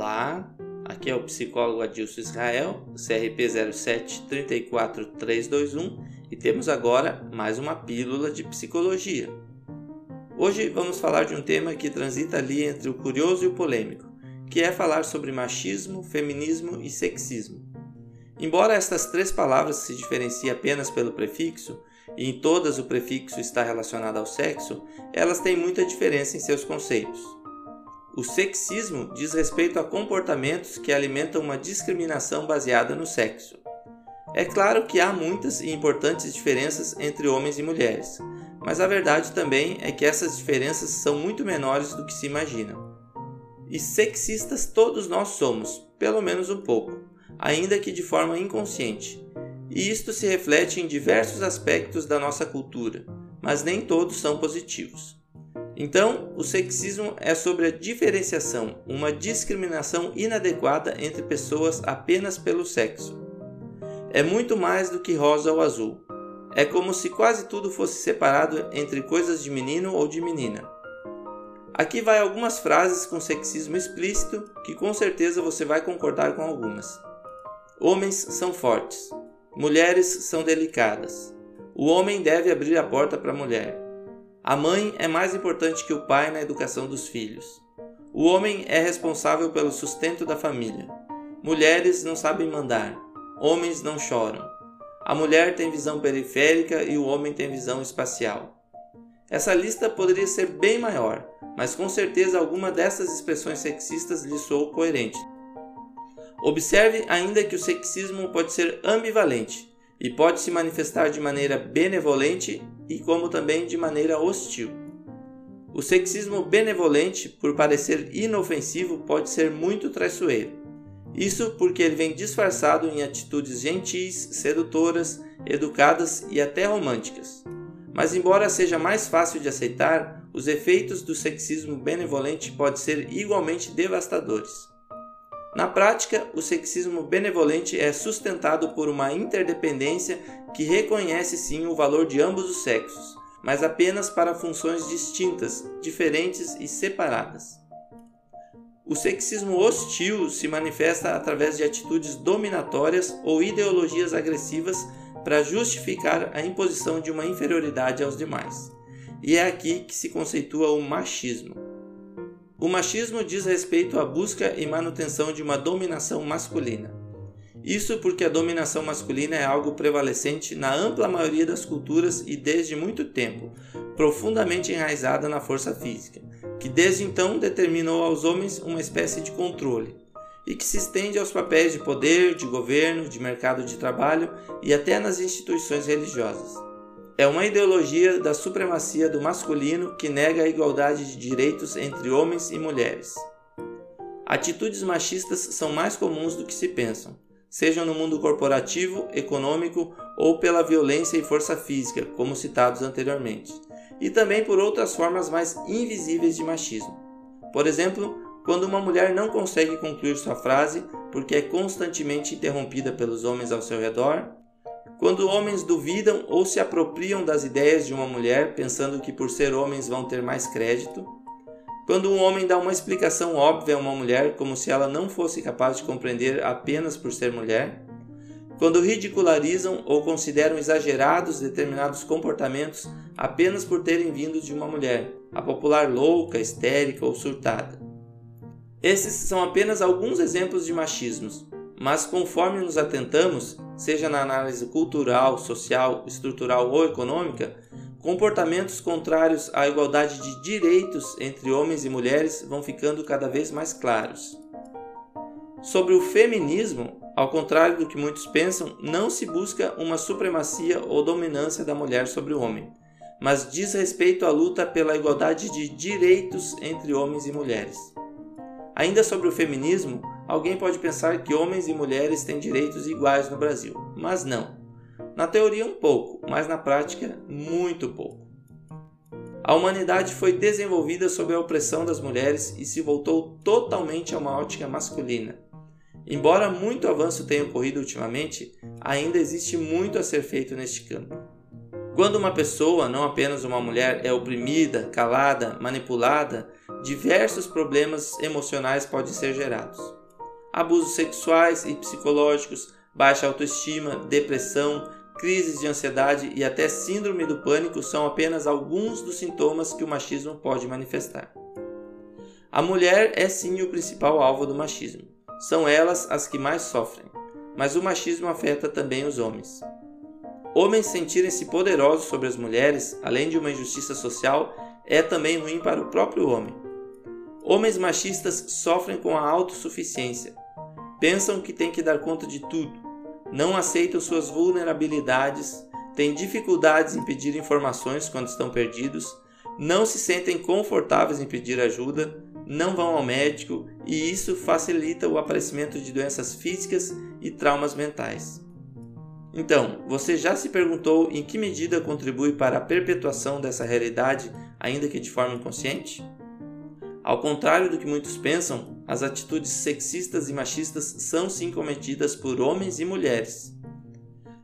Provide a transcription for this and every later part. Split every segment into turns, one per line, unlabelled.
Olá, aqui é o psicólogo Adilson Israel, CRP 07 34321 e temos agora mais uma pílula de psicologia. Hoje vamos falar de um tema que transita ali entre o curioso e o polêmico, que é falar sobre machismo, feminismo e sexismo. Embora estas três palavras se diferenciem apenas pelo prefixo, e em todas o prefixo está relacionado ao sexo, elas têm muita diferença em seus conceitos. O sexismo diz respeito a comportamentos que alimentam uma discriminação baseada no sexo. É claro que há muitas e importantes diferenças entre homens e mulheres, mas a verdade também é que essas diferenças são muito menores do que se imagina. E sexistas todos nós somos, pelo menos um pouco, ainda que de forma inconsciente. E isto se reflete em diversos aspectos da nossa cultura, mas nem todos são positivos. Então, o sexismo é sobre a diferenciação, uma discriminação inadequada entre pessoas apenas pelo sexo. É muito mais do que rosa ou azul. É como se quase tudo fosse separado entre coisas de menino ou de menina. Aqui vai algumas frases com sexismo explícito que com certeza você vai concordar com algumas. Homens são fortes. Mulheres são delicadas. O homem deve abrir a porta para a mulher. A mãe é mais importante que o pai na educação dos filhos. O homem é responsável pelo sustento da família. Mulheres não sabem mandar. Homens não choram. A mulher tem visão periférica e o homem tem visão espacial. Essa lista poderia ser bem maior, mas com certeza alguma dessas expressões sexistas lhe soou coerente. Observe ainda que o sexismo pode ser ambivalente e pode se manifestar de maneira benevolente e como também de maneira hostil. O sexismo benevolente, por parecer inofensivo, pode ser muito traiçoeiro. Isso porque ele vem disfarçado em atitudes gentis, sedutoras, educadas e até românticas. Mas embora seja mais fácil de aceitar, os efeitos do sexismo benevolente podem ser igualmente devastadores. Na prática, o sexismo benevolente é sustentado por uma interdependência que reconhece sim o valor de ambos os sexos, mas apenas para funções distintas, diferentes e separadas. O sexismo hostil se manifesta através de atitudes dominatórias ou ideologias agressivas para justificar a imposição de uma inferioridade aos demais. E é aqui que se conceitua o machismo. O machismo diz respeito à busca e manutenção de uma dominação masculina. Isso porque a dominação masculina é algo prevalecente na ampla maioria das culturas e desde muito tempo, profundamente enraizada na força física, que desde então determinou aos homens uma espécie de controle, e que se estende aos papéis de poder, de governo, de mercado de trabalho e até nas instituições religiosas é uma ideologia da supremacia do masculino que nega a igualdade de direitos entre homens e mulheres. Atitudes machistas são mais comuns do que se pensam, sejam no mundo corporativo, econômico ou pela violência e força física, como citados anteriormente, e também por outras formas mais invisíveis de machismo. Por exemplo, quando uma mulher não consegue concluir sua frase porque é constantemente interrompida pelos homens ao seu redor, quando homens duvidam ou se apropriam das ideias de uma mulher pensando que por ser homens vão ter mais crédito, quando um homem dá uma explicação óbvia a uma mulher como se ela não fosse capaz de compreender apenas por ser mulher, quando ridicularizam ou consideram exagerados determinados comportamentos apenas por terem vindo de uma mulher, a popular louca, histérica ou surtada. Esses são apenas alguns exemplos de machismos, mas conforme nos atentamos, seja na análise cultural, social, estrutural ou econômica, comportamentos contrários à igualdade de direitos entre homens e mulheres vão ficando cada vez mais claros. Sobre o feminismo, ao contrário do que muitos pensam, não se busca uma supremacia ou dominância da mulher sobre o homem, mas diz respeito à luta pela igualdade de direitos entre homens e mulheres. Ainda sobre o feminismo, alguém pode pensar que homens e mulheres têm direitos iguais no Brasil, mas não. Na teoria, um pouco, mas na prática, muito pouco. A humanidade foi desenvolvida sob a opressão das mulheres e se voltou totalmente a uma ótica masculina. Embora muito avanço tenha ocorrido ultimamente, ainda existe muito a ser feito neste campo. Quando uma pessoa, não apenas uma mulher, é oprimida, calada, manipulada, diversos problemas emocionais podem ser gerados. Abusos sexuais e psicológicos, baixa autoestima, depressão, crises de ansiedade e até síndrome do pânico são apenas alguns dos sintomas que o machismo pode manifestar. A mulher é sim o principal alvo do machismo. São elas as que mais sofrem, mas o machismo afeta também os homens. Homens sentirem-se poderosos sobre as mulheres, além de uma injustiça social, é também ruim para o próprio homem. Homens machistas sofrem com a autossuficiência. Pensam que têm que dar conta de tudo. Não aceitam suas vulnerabilidades, têm dificuldades em pedir informações quando estão perdidos, não se sentem confortáveis em pedir ajuda, não vão ao médico e isso facilita o aparecimento de doenças físicas e traumas mentais. Então, você já se perguntou em que medida contribui para a perpetuação dessa realidade, ainda que de forma inconsciente? Ao contrário do que muitos pensam, as atitudes sexistas e machistas são sim cometidas por homens e mulheres.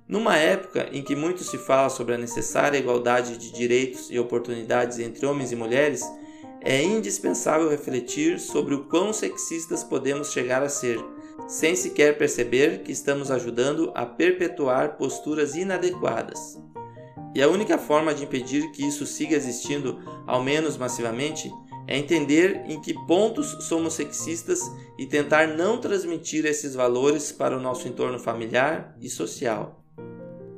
Numa época em que muito se fala sobre a necessária igualdade de direitos e oportunidades entre homens e mulheres, é indispensável refletir sobre o quão sexistas podemos chegar a ser, sem sequer perceber que estamos ajudando a perpetuar posturas inadequadas. E a única forma de impedir que isso siga existindo, ao menos massivamente, é entender em que pontos somos sexistas e tentar não transmitir esses valores para o nosso entorno familiar e social.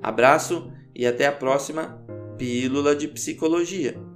Abraço e até a próxima Pílula de Psicologia.